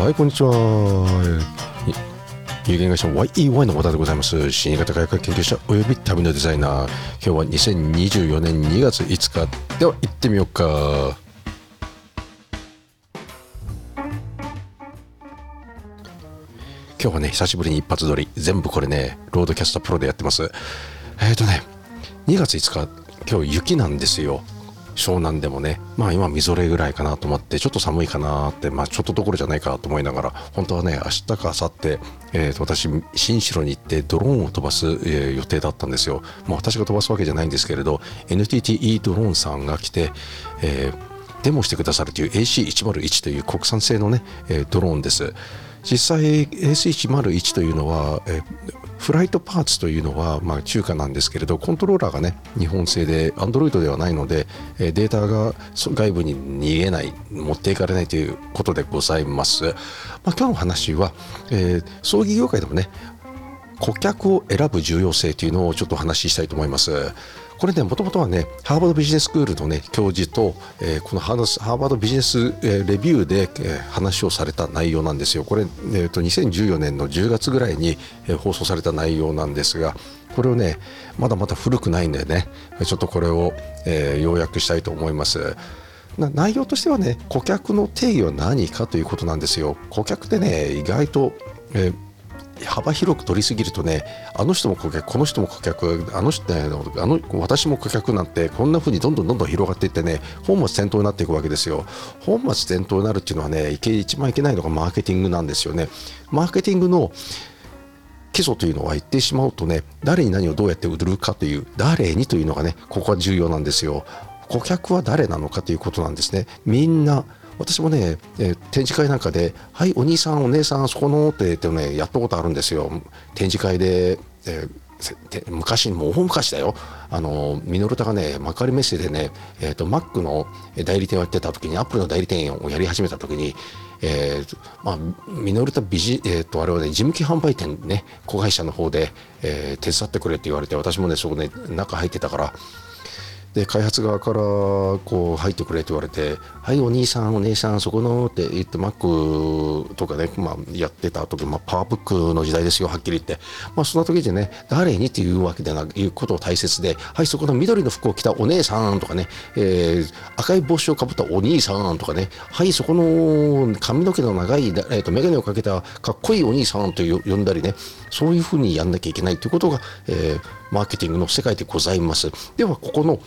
はい、こんにちは。有限会社 YEY の小田でございます。新型開発研究者および旅のデザイナー。今日は2024年2月5日。では行ってみようか。今日はね、久しぶりに一発撮り。全部これね、 RODECaster Pro でやってます。えっ、ー、とね、2月5日、今日雪なんですよ。湘南でもね、まあ今みぞれぐらいかなと思って、ちょっと寒いかなって、まあちょっとどころじゃないかと思いながら、本当はね、明日か明後日、えー、と私、新城に行ってドローンを飛ばす、えー、予定だったんですよ。まあ私が飛ばすわけじゃないんですけれど、NTTE ドローンさんが来て、えー、デモしてくださるという AC101 という国産製のね、えー、ドローンです。実際 A101 というのは、えフライトパーツというのは、まあ、中華なんですけれどコントローラーがね日本製で Android ではないのでえデータが外部に逃げない持っていかれないということでございます、まあ、今日の話は、えー、葬儀業界でもね顧客を選ぶ重要性というのをちょっとお話ししたいと思います。これね、もともとはね、ハーバードビジネススクールのね、教授と、えー、このハーバードビジネス、えー、レビューで、えー、話をされた内容なんですよ。これ、えーと、2014年の10月ぐらいに、えー、放送された内容なんですが、これをね、まだまだ古くないんでね、ちょっとこれを、えー、要約したいと思います。内容としてはね、顧客の定義は何かということなんですよ。顧客ってね、意外と、えー幅広く取りすぎるとねあの人も顧客この人も顧客あの人あの私も顧客なんてこんな風にどんどんどんどん広がっていってね本末転倒になっていくわけですよ。本末転倒になるっていうのはね一番いけないのがマーケティングなんですよね。マーケティングの基礎というのは言ってしまうとね誰に何をどうやって売るかという誰にというのがねここは重要なんですよ。顧客は誰なのかということなんですね。みんな私もね、えー、展示会なんかで「はいお兄さんお姉さんそこの」って言ってねやったことあるんですよ。展示会で、えー、昔もう大昔だよ。あのミノルタがね幕張メッセでね、えーと、マックの代理店をやってた時にアップルの代理店をやり始めた時にえーまあ、ミノルタビジ、えーと、あれはね事務機販売店ね子会社の方で、えー、手伝ってくれって言われて私もねそこね中入ってたからで開発側からこう入ってくれって言われて「はいお兄さんお姉さんそこの」って言って Mac とかね、まあ、やってた時、まあ、パワーブックの時代ですよはっきり言って、まあ、その時でね誰にっていうわけでないうことを大切で「はいそこの緑の服を着たお姉さん」とかね、えー、赤い帽子をかぶったお兄さんとかね「はいそこの髪の毛の長い、えー、と眼鏡をかけたかっこいいお兄さん」と呼んだりねそういうふうにやんなきゃいけないということが、えー、マーケティングの世界でございます。ではここの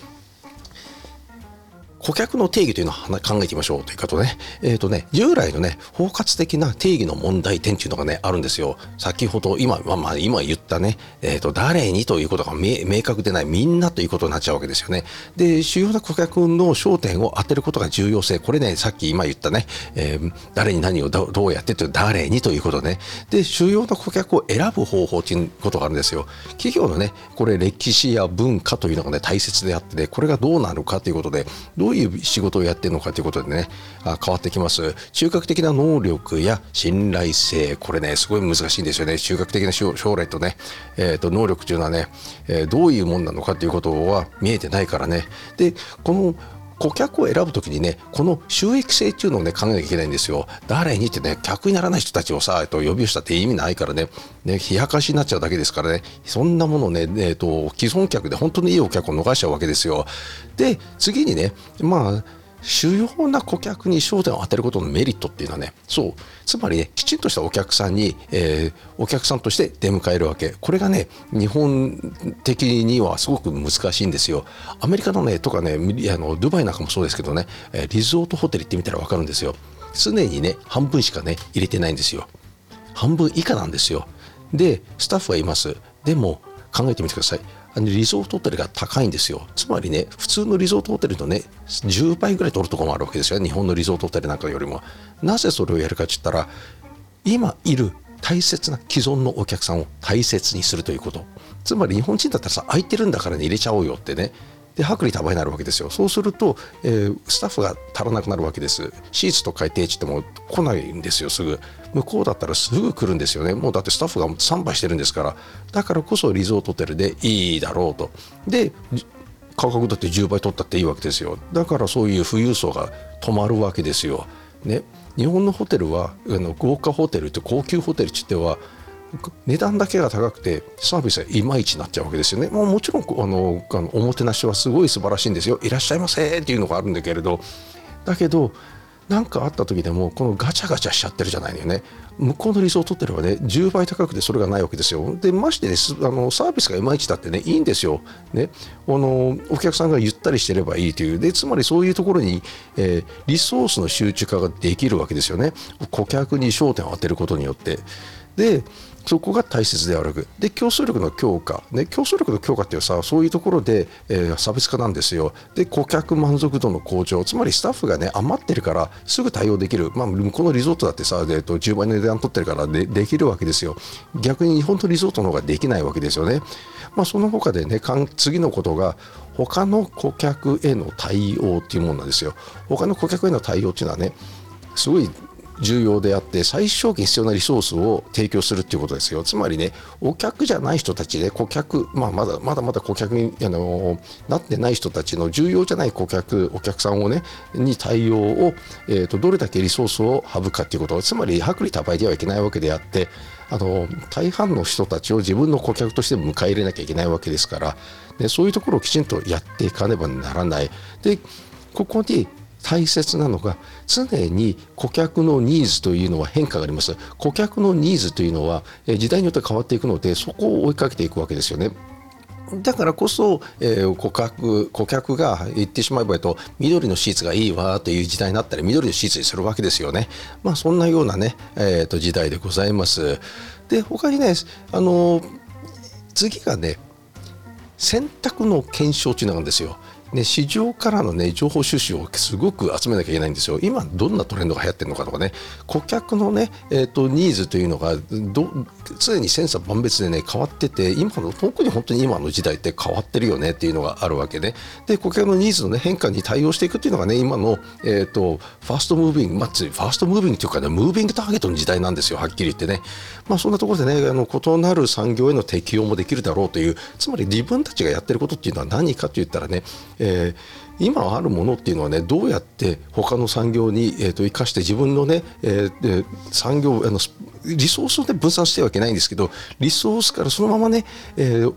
顧客の定義というのを考えてみましょうということね。えっ、ー、とね、従来のね、包括的な定義の問題点というのがね、あるんですよ。先ほど、今、まあ、まあ、今言ったね、えっ、ー、と、誰にということが明確でない、みんなということになっちゃうわけですよね。で、主要な顧客の焦点を当てることが重要性。これね、さっき今言ったね、えー、誰に何をどうやってという、誰にということね。で、主要な顧客を選ぶ方法ということがあるんですよ。企業のね、これ歴史や文化というのがね、大切であってね、これがどうなるかということで、どうういう仕事をやってるのかということでねあ変わってきます。中核的な能力や信頼性。これねすごい難しいんですよね。中核的な将来とね、えー、と能力というのはね、えー、どういうもんなのかということは見えてないからね。でこの顧客を選ぶときにね、この収益性っていうのをね、考えなきゃいけないんですよ。誰にってね、客にならない人たちをさ、と、呼び寄せたって意味ないからね、ね、冷やかしになっちゃうだけですからね、そんなものね、えっと、既存客で本当にいいお客を逃しちゃうわけですよ。で、次にね、まあ、主要な顧客に焦点を当てることのメリットっていうのはねそう。つまりねきちんとしたお客さんに、えー、お客さんとして出迎えるわけ。これがね日本的にはすごく難しいんですよ。アメリカのねとかねあのドバイなんかもそうですけどねリゾートホテル行ってみたら分かるんですよ。常にね半分しかね入れてないんですよ。半分以下なんですよ。でスタッフはいます。でも考えてみてください。リゾートホテルが高いんですよ。つまりね、普通のリゾートホテルのね、10倍ぐらい取るとこもあるわけですよ日本のリゾートホテルなんかよりも。なぜそれをやるかって言ったら、今いる大切な既存のお客さんを大切にするということ。つまり日本人だったらさ、空いてるんだからね、入れちゃおうよってね。で薄利多売になるわけですよ。そうすると、えー、スタッフが足らなくなるわけです。シーツとか定値っても来ないんですよすぐ。向こうだったらすぐ来るんですよね。もうだってスタッフが3倍してるんですから。だからこそリゾートホテルでいいだろうと。で価格だって10倍取ったっていいわけですよ。だからそういう富裕層が止まるわけですよ。ね。日本のホテルはあの豪華ホテルって高級ホテルって言っては値段だけが高くてサービスがいまいちになっちゃうわけですよね。もうもちろんあのあのおもてなしはすごい素晴らしいんですよ。いらっしゃいませっていうのがあるんだけれど。だけど何かあった時でもこのガチャガチャしちゃってるじゃないのよね。向こうのリゾートホテルはね10倍高くてそれがないわけですよ。でましてねあのサービスがいまいちだってねいいんですよ、ね、あのお客さんがゆったりしてればいいという。でつまりそういうところに、えー、リソースの集中化ができるわけですよね。顧客に焦点を当てることによって。でそこが大切である。で競争力の強化、ね、競争力の強化っていうさそういうところで、えー、差別化なんですよ。で顧客満足度の向上。つまりスタッフがね余ってるからすぐ対応できる、まあ、向こうのリゾートだってさ、えー、と10倍の値段取ってるからでできるわけですよ。逆に日本のリゾートの方ができないわけですよね、まあ、その他でね次のことが他の顧客への対応っていうものなんですよ。他の顧客への対応っていうのはねすごい重要であって最小限必要なリソースを提供するっていうことですよ。つまりねお客じゃない人たちで顧客、まあ、まだまだまだ顧客にあのなってない人たちの重要じゃない顧客お客さんをねに対応を、えーと、どれだけリソースを省くかっていうこと。つまり薄利多売ではいけないわけであってあの大半の人たちを自分の顧客として迎え入れなきゃいけないわけですから、ね、そういうところをきちんとやっていかねばならない。でここに大切なのが常に顧客のニーズというのは変化があります顧客のニーズというのは時代によって変わっていくのでそこを追いかけていくわけですよね。だからこそ、えー、顧客顧客が言ってしまえばと緑のシーツがいいわという時代になったら緑のシーツにするわけですよね。まあそんなようなね、えー、と時代でございます。で他にねあの次がね選択の検証というのがあるんですよ。ね、市場からの、ね、情報収集をすごく集めなきゃいけないんですよ。今どんなトレンドが流行ってるのかとかね顧客のね、えーと、ニーズというのがど常に千差万別でね変わってて今の特に本当に今の時代って変わってるよねっていうのがあるわけね。で顧客のニーズの、ね、変化に対応していくっていうのがね今の、えーと、ファーストムービング、まあ、ファーストムービングというかねムービングターゲットの時代なんですよはっきり言ってね。まあ、そんなところでねあの異なる産業への適用もできるだろうというつまり自分たちがやってることっていうのは何かといったらね、えー、今あるものっていうのはねどうやって他の産業に、えー、と生かして自分のね、えー、産業あのリソースを、ね、分散してはいけないんですけどリソースからそのままね、えー、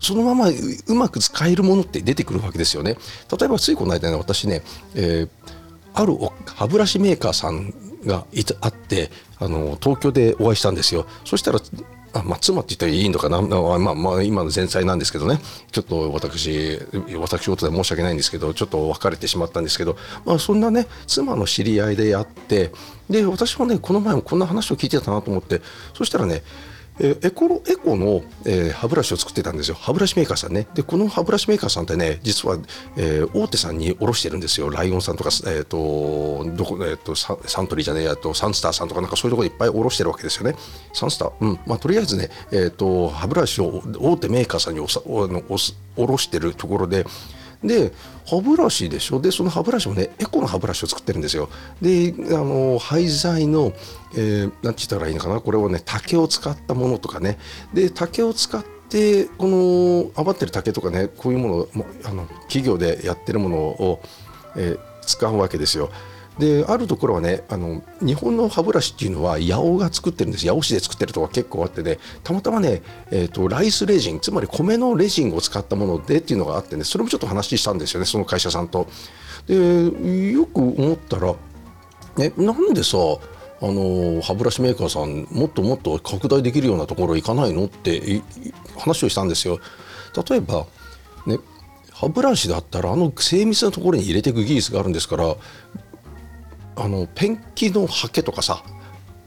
そのままうまく使えるものって出てくるわけですよね。例えばついこの間ね私ね、えー、ある歯ブラシメーカーさんがいたあってあの東京でお会いしたんですよ。そしたらあまあ、妻って言ったらいいのかな、まあまあ、今の前妻なんですけどね。ちょっと私私事で申し訳ないんですけどちょっと別れてしまったんですけど、まあ、そんなね妻の知り合いであってで私もねこの前もこんな話を聞いてたなと思ってそしたらねえエコロエコの、えー、歯ブラシを作ってたんですよ。歯ブラシメーカーさんね。でこの歯ブラシメーカーさんってね実は、えー、大手さんに卸してるんですよ。ライオンさんとか、えーとどこえーと、ササントリーじゃねえやとサンスターさんとかなんかそういうところいっぱい卸してるわけですよね。サンスター？うん。まあとりあえずね、えーと、歯ブラシを大手メーカーさんにおさおのお卸してるところでで歯ブラシでしょ？でその歯ブラシもねエコの歯ブラシを作ってるんですよ。であの廃材の、えー、て言ったらいいのかな？これをね竹を使ったものとかね。で竹を使ってこの余ってる竹とかねこういうものをあの企業でやってるものを、えー、使うわけですよ。であるところはねあの日本の歯ブラシっていうのは八尾が作ってるんです八尾市で作ってるとこ結構あってねたまたまね、えーと、ライスレジンつまり米のレジンを使ったものでっていうのがあってねそれもちょっと話したんですよねその会社さんと。でよく思ったら、ね、なんでさあの歯ブラシメーカーさんもっともっと拡大できるようなところ行かないのって話をしたんですよ。例えばね歯ブラシだったらあの精密なところに入れていく技術があるんですからあのペンキのハケとかさ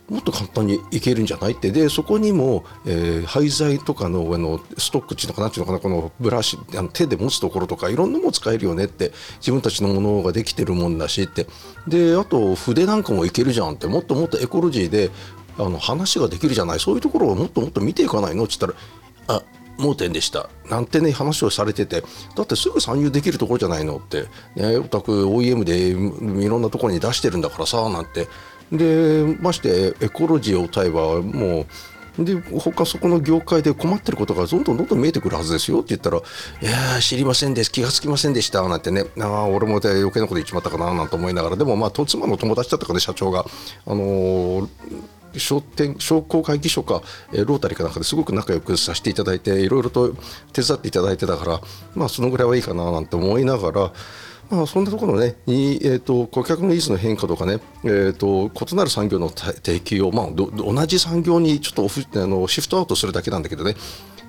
もっと簡単にいけるんじゃない？って。でそこにも、えー、廃材とかの上のストックっていうのかなっていうのかな？このブラシあの手で持つところとかいろんなもの使えるよねって自分たちのものができてるもんだしって。であと筆なんかもいけるじゃんって。もっともっとエコロジーであの話ができるじゃない？そういうところをもっともっと見ていかないの？って言ったらあ盲点でした。なんてね話をされててだってすぐ参入できるところじゃないの？って。ねお宅 OEM でいろんなところに出してるんだからさなんて。でましてエコロジーを歌えばもうで他そこの業界で困ってることがどんどんどんどん見えてくるはずですよ。って言ったら「いや知りませんです。気がつきませんでした」なんてね。ああ俺も余計なこと言っちまったかななんて思いながら。でもまあ妻の友達だったかね社長が。あのー商店商工会議所か、えー、ロータリーかなんかですごく仲良くさせていただいていろいろと手伝っていただいてたからまあそのぐらいはいいかななんて思いながらまあ、そんなところねに、えーと、顧客のニーズの変化とかね、えーと、異なる産業の提供を、まあ、同じ産業にちょっとオフあのシフトアウトするだけなんだけどね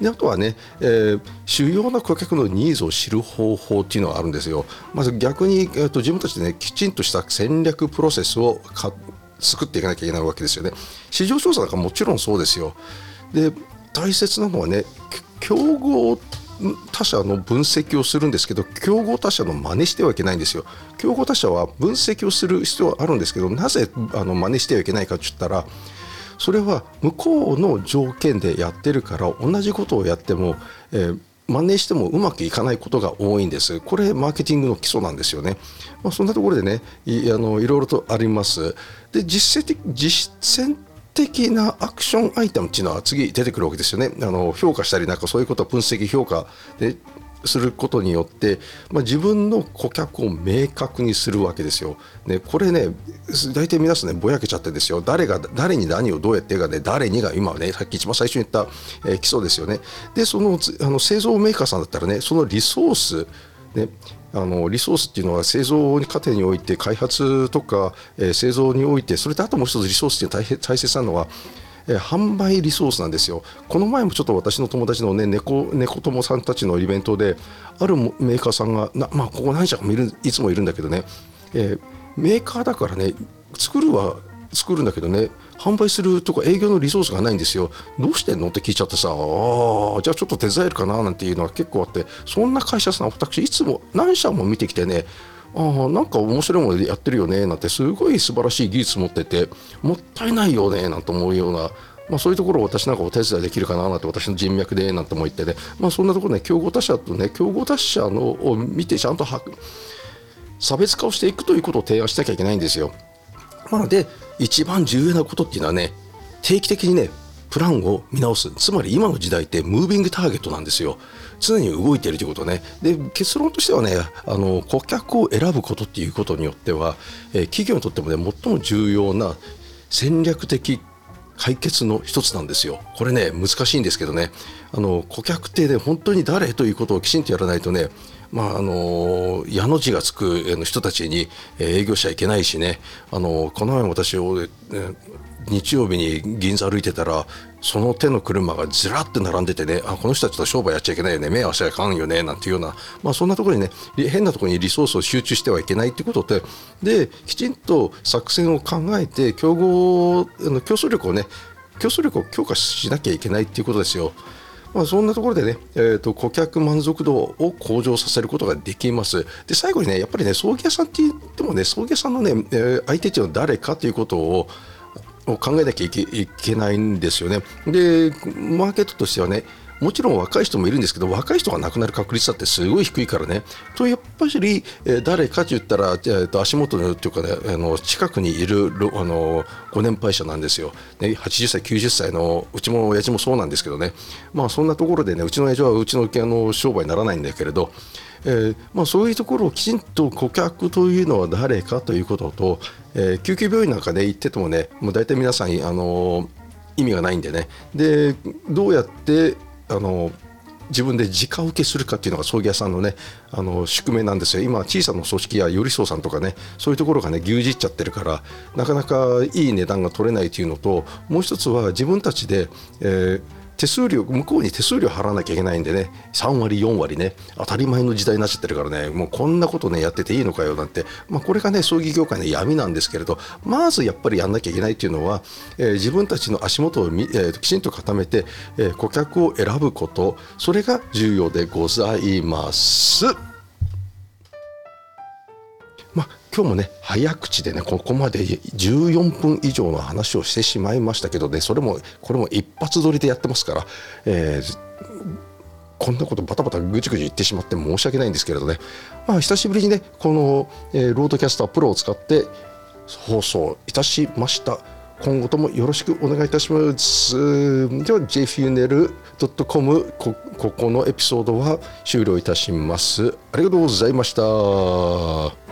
であとはね、えー、主要な顧客のニーズを知る方法っていうのがあるんですよ。まず逆に、えーと、自分たちでねきちんとした戦略プロセスを作っていかなきゃいけないわけですよね。市場調査なんかもちろんそうですよ。で大切なのはね競合他社の分析をするんですけど競合他社の真似してはいけないんですよ競合他社は分析をする必要はあるんですけどなぜあの真似してはいけないかって言ったらそれは向こうの条件でやってるから同じことをやっても、えー真似してもうまくいかないことが多いんです。これマーケティングの基礎なんですよね。まあ、そんなところでねいあのいろいろとあります。で実践的実践的なアクションアイテムっていうのは次出てくるわけですよね。あの評価したりなんかそういうことを分析評価ですることによって、まあ、自分の顧客を明確にするわけですよ。ね、これね大体皆さんねぼやけちゃってですよ誰が誰に何をどうやってかで誰にが今ねさっき一番最初に言った、えー、基礎ですよね。でそのあの製造メーカーさんだったらねそのリソースね、あのリソースっていうのは製造過程において開発とか、えー、製造においてそれとあともう一つリソースっていうのは大切なのはえ、販売リソースなんですよ。この前もちょっと私の友達のね猫猫友さんたちのイベントであるメーカーさんがなまあここ何社かもいるいつもいるんだけどね、えー、メーカーだからね作るは作るんだけどね販売するとか営業のリソースがないんですよ。どうしてんの？って聞いちゃってさあじゃあちょっと手伝えるかななんていうのは結構あってそんな会社さん私いつも何社も見てきてねああなんか面白いものでやってるよねなんてすごい素晴らしい技術持っててもったいないよねなんて思うようなまあ、そういうところを私なんかお手伝いできるかななんて私の人脈でなんて思ってね、まあ、そんなところね競合他社とね競合他社のを見てちゃんと差別化をしていくということを提案しなきゃいけないんですよ。なので一番重要なことっていうのはね定期的にねプランを見直す。つまり今の時代ってムービングターゲットなんですよ。常に動いているということね。で結論としてはねあの顧客を選ぶことっていうことによっては、えー、企業にとってもね最も重要な戦略的解決の一つなんですよ。これね難しいんですけどね。あの顧客ってね本当に誰ということをきちんとやらないとねまああの矢の字がつく人たちに営業しちゃいけないしね。あのこの前私を、日曜日に銀座歩いてたらその手の車がずらって並んでてね。あこの人たちと商売やっちゃいけないよね。目合わせちゃいかんよね。なんていうような、まあ、そんなところにね変なところにリソースを集中してはいけないってことでできちんと作戦を考えて競合の競争力をね競争力を強化しなきゃいけないっていうことですよ。まあ、そんなところでね、えーと、顧客満足度を向上させることができます。で最後にねやっぱりね葬儀屋さんって言ってもね葬儀屋さんのね、えー、相手っていうのは誰かということをを考えなきゃいけないんですよね。でマーケットとしてはねもちろん若い人もいるんですけど若い人が亡くなる確率だってすごい低いからね。とやっぱり、え、誰かと言ったら、えー、と足元のというかねあの近くにいるあのご年配者なんですよ、ね、80歳90歳のうちも親父もそうなんですけどね。まあそんなところでねうちの親父はうちのあの商売にならないんだけれどえーまあ、そういうところをきちんと顧客というのは誰かということと、えー、救急病院なんかで、行っててもねもう大体皆さん、あのー、意味がないんでね。でどうやってあの自分で直受けするかっていうのが葬儀屋さんのねあの宿命なんですよ。今小さな組織や寄り添さんとかねそういうところがね牛耳っちゃってるからなかなかいい値段が取れないというのともう一つは自分たちで、えー手数料向こうに手数料払わなきゃいけないんでね。3割4割ね。当たり前の時代になっちゃってるからね。もうこんなことねやってていいのかよなんて、まあ、これがね葬儀業界の闇なんですけれど。まずやっぱりやんなきゃいけないっていうのは、えー、自分たちの足元をみ、えー、きちんと固めて、えー、顧客を選ぶこと。それが重要でございます。今日もね早口でねここまで14分以上の話をしてしまいましたけどねそれもこれも一発撮りでやってますから、えー、こんなことバタバタぐちぐち言ってしまって申し訳ないんですけれどね。まあ久しぶりにねこの、えー、 RODECaster Pro を使って放送いたしました。今後ともよろしくお願いいたします。では jfuneral.com こここのエピソードは終了いたします。ありがとうございました。